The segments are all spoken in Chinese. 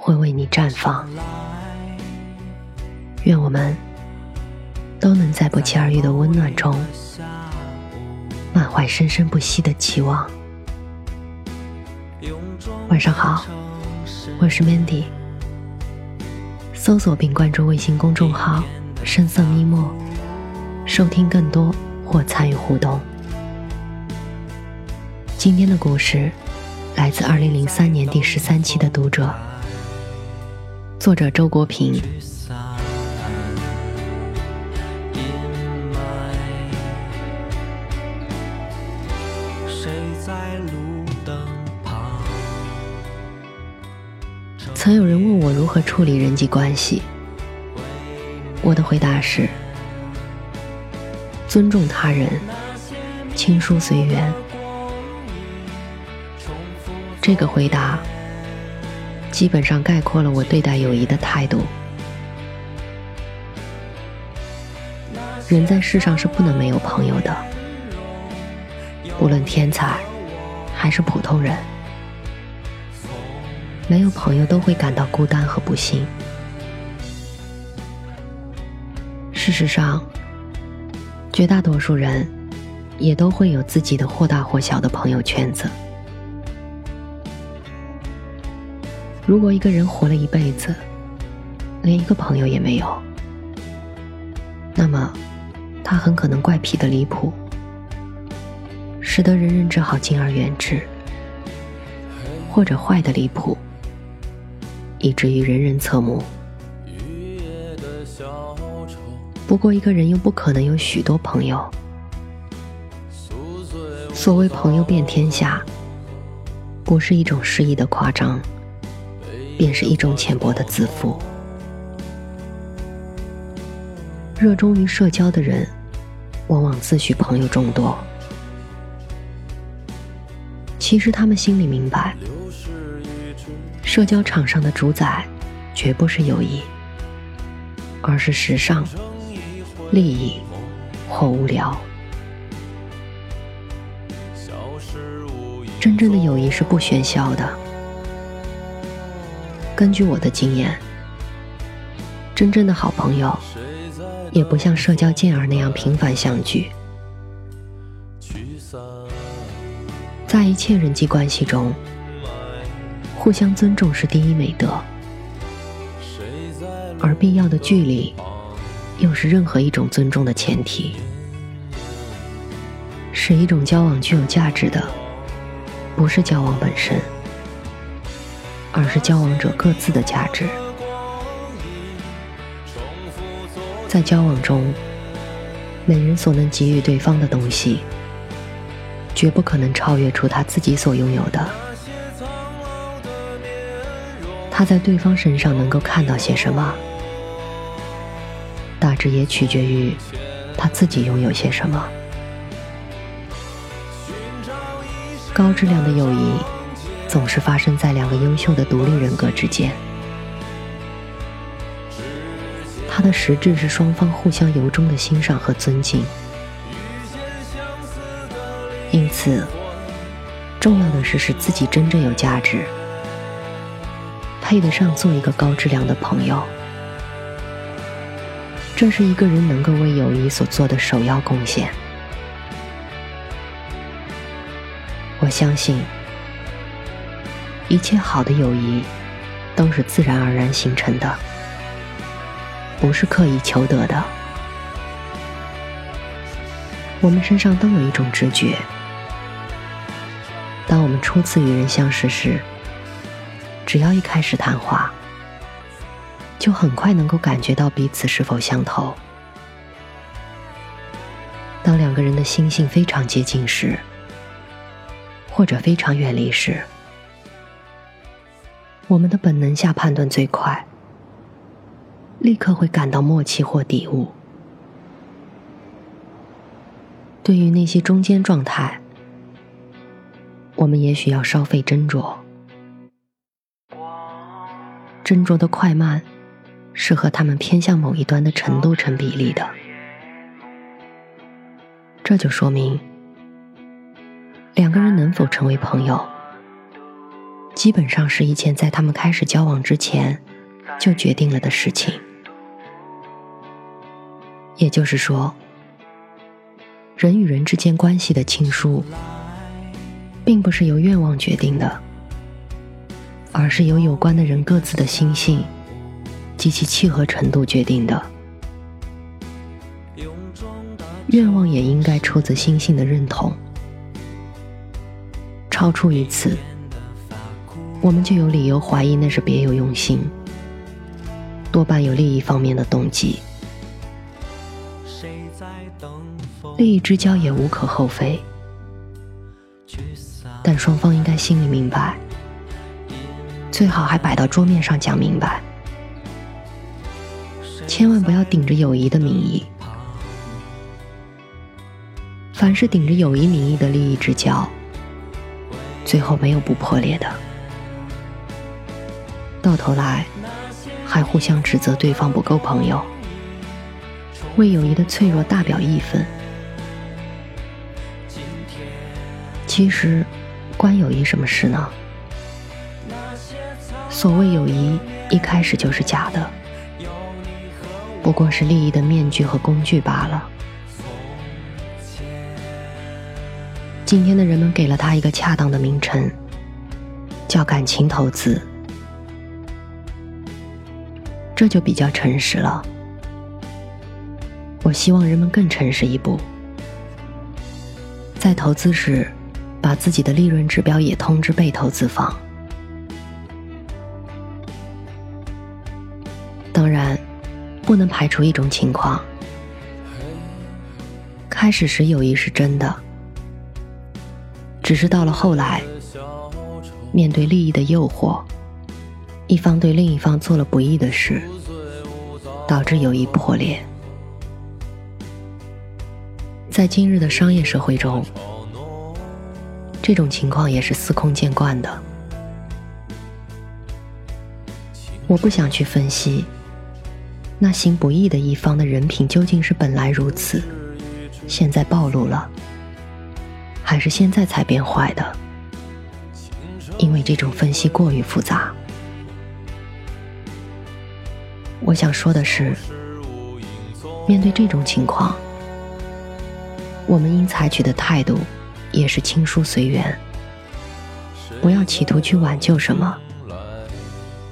会为你绽放。愿我们都能在不期而遇的温暖中，满怀生生不息的期望。晚上好，我是 Mandy。搜索并关注微信公众号“深色咪墨”，收听更多或参与互动。今天的故事来自二零零三年第十三期的读者，作者周国平。曾有人问我如何处理人际关系，我的回答是：尊重他人，亲疏随缘。这个回答基本上概括了我对待友谊的态度。人在世上是不能没有朋友的，不论天才还是普通人。没有朋友都会感到孤单和不幸。事实上，绝大多数人也都会有自己的或大或小的朋友圈子。如果一个人活了一辈子，连一个朋友也没有，那么他很可能怪癖的离谱，使得人人只好敬而远之；或者坏的离谱。以至于人人侧目。不过，一个人又不可能有许多朋友。所谓朋友遍天下，不是一种诗意的夸张，便是一种浅薄的自负。热衷于社交的人，往往自诩朋友众多，其实他们心里明白。社交场上的主宰，绝不是友谊，而是时尚、利益或无聊。真正的友谊是不喧嚣的。根据我的经验，真正的好朋友，也不像社交健儿那样频繁相聚。在一切人际关系中。互相尊重是第一美德，而必要的距离，又是任何一种尊重的前提。使一种交往具有价值的，不是交往本身，而是交往者各自的价值。在交往中，每人所能给予对方的东西，绝不可能超越出他自己所拥有的。他在对方身上能够看到些什么，大致也取决于他自己拥有些什么。高质量的友谊总是发生在两个优秀的独立人格之间，它的实质是双方互相由衷的欣赏和尊敬。因此，重要的是使自己真正有价值。配得上做一个高质量的朋友，这是一个人能够为友谊所做的首要贡献。我相信，一切好的友谊都是自然而然形成的，不是刻意求得的。我们身上都有一种直觉，当我们初次与人相识时。只要一开始谈话，就很快能够感觉到彼此是否相投。当两个人的心性非常接近时，或者非常远离时，我们的本能下判断最快，立刻会感到默契或抵悟。对于那些中间状态，我们也许要稍费斟酌。斟酌的快慢，是和他们偏向某一端的程度成比例的。这就说明，两个人能否成为朋友，基本上是一件在他们开始交往之前就决定了的事情。也就是说，人与人之间关系的亲疏，并不是由愿望决定的，而是由有关的人各自的心性及其契合程度决定的。愿望也应该出自心性的认同，超出于此，我们就有理由怀疑那是别有用心，多半有利益方面的动机。利益之交也无可厚非，但双方应该心里明白，最好还摆到桌面上讲明白，千万不要顶着友谊的名义。凡是顶着友谊名义的利益之交，最后没有不破裂的，到头来还互相指责对方不够朋友，为友谊的脆弱大表义愤。其实，关友谊什么事呢？所谓友谊，一开始就是假的，不过是利益的面具和工具罢了。今天的人们给了他一个恰当的名称，叫感情投资，这就比较诚实了。我希望人们更诚实一步，在投资时，把自己的利润指标也通知被投资方。当然，不能排除一种情况：开始时友谊是真的。只是到了后来，面对利益的诱惑，一方对另一方做了不义的事，导致友谊破裂。在今日的商业社会中，这种情况也是司空见惯的。我不想去分析那行不义的一方的人品究竟是本来如此，现在暴露了。还是现在才变坏的，因为这种分析过于复杂。我想说的是，面对这种情况，我们应采取的态度也是亲疏随缘，不要企图去挽救什么，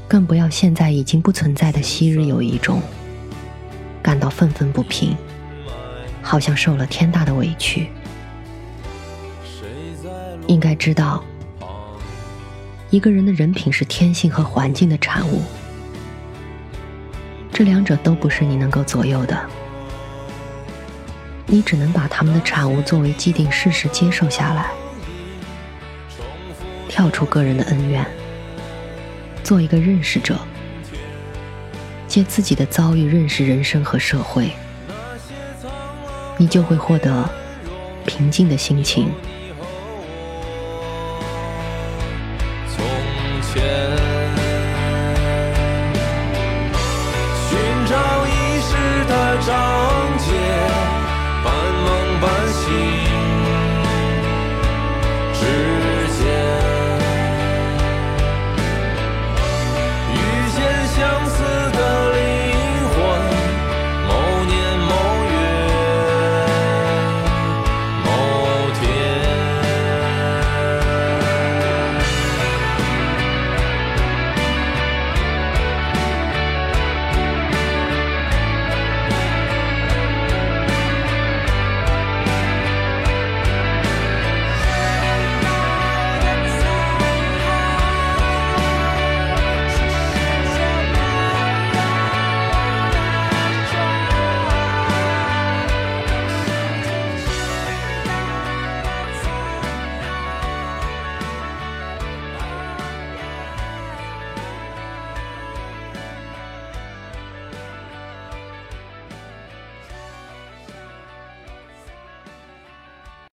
更不要现在已经不存在的昔日友谊中，感到愤愤不平，好像受了天大的委屈。应该知道，一个人的人品是天性和环境的产物，这两者都不是你能够左右的，你只能把他们的产物作为既定事实接受下来，跳出个人的恩怨，做一个认识者。借自己的遭遇认识人生和社会，你就会获得平静的心情。从前。